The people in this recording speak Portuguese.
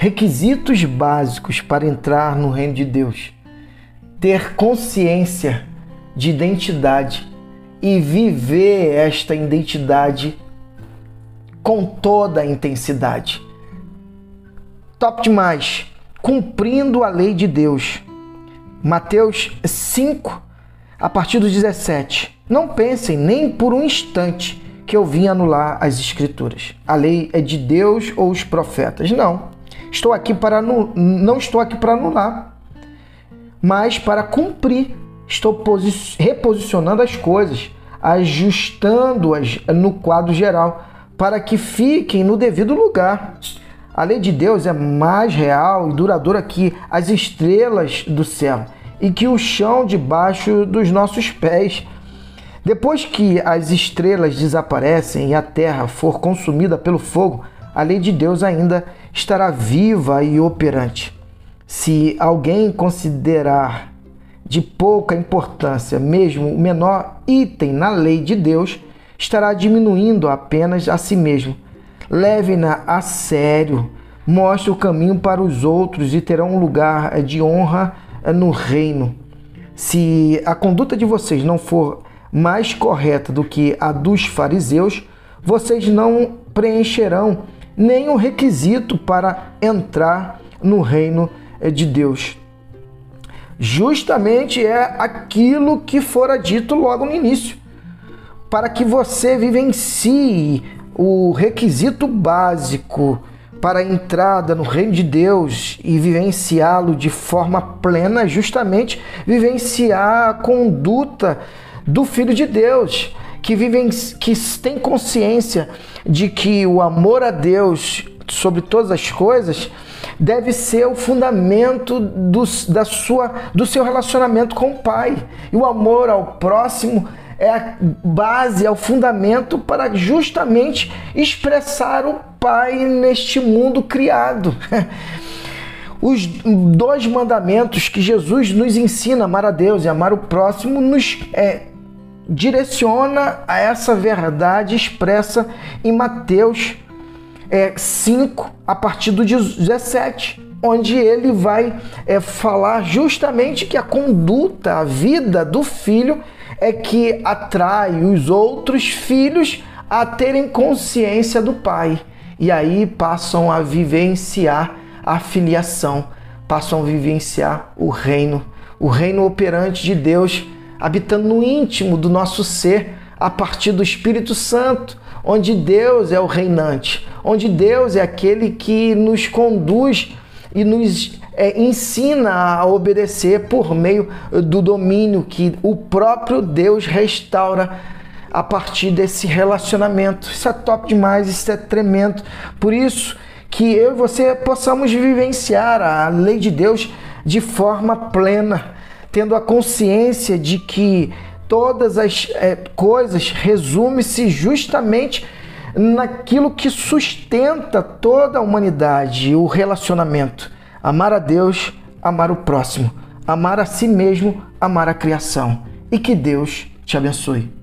requisitos básicos para entrar no reino de Deus. Ter consciência de identidade e viver esta identidade com toda a intensidade. Top demais! Cumprindo a lei de Deus. Mateus 5, a partir do 17. Não pensem nem por um instante que eu vim anular as escrituras. A lei é de Deus ou os profetas. Não. Estou aqui para não estou aqui para anular, mas para cumprir. Estou reposicionando as coisas, ajustando-as no quadro geral, para que fiquem no devido lugar. A lei de Deus é mais real e duradoura que as estrelas do céu e que o chão debaixo dos nossos pés. Depois que as estrelas desaparecem e a terra for consumida pelo fogo, a lei de Deus ainda estará viva e operante. Se alguém considerar de pouca importância mesmo o menor item na lei de Deus, estará diminuindo apenas a si mesmo. Leve-na a sério, mostre o caminho para os outros e terão um lugar de honra no reino. Se a conduta de vocês não for mais correta do que a dos fariseus, vocês não preencherão nenhum requisito para entrar no reino de Deus. Justamente é aquilo que fora dito logo no início, para que você vivencie o requisito básico para a entrada no reino de Deus e vivenciá-lo de forma plena, justamente vivenciar a conduta do Filho de Deus, que, vive, que tem consciência de que o amor a Deus sobre todas as coisas deve ser o fundamento do, da sua, do seu relacionamento com o Pai. E o amor ao próximo é a base, é o fundamento para justamente expressar o Pai neste mundo criado. Os dois mandamentos que Jesus nos ensina, amar a Deus e amar o próximo, nos é, direciona a essa verdade expressa em Mateus é, 5, a partir do 17, onde ele vai é, falar justamente que a conduta, a vida do filho é que atrai os outros filhos a terem consciência do pai. E aí passam a vivenciar a filiação, passam a vivenciar o reino, o reino operante de Deus habitando no íntimo do nosso ser a partir do Espírito Santo, onde Deus é o reinante, onde Deus é aquele que nos conduz e nos é, ensina a obedecer por meio do domínio que o próprio Deus restaura a partir desse relacionamento. Isso é top demais, isso é tremendo. Por isso que eu e você possamos vivenciar a lei de Deus de forma plena tendo a consciência de que todas as é, coisas resume-se justamente naquilo que sustenta toda a humanidade, o relacionamento. Amar a Deus, amar o próximo, amar a si mesmo, amar a criação. E que Deus te abençoe.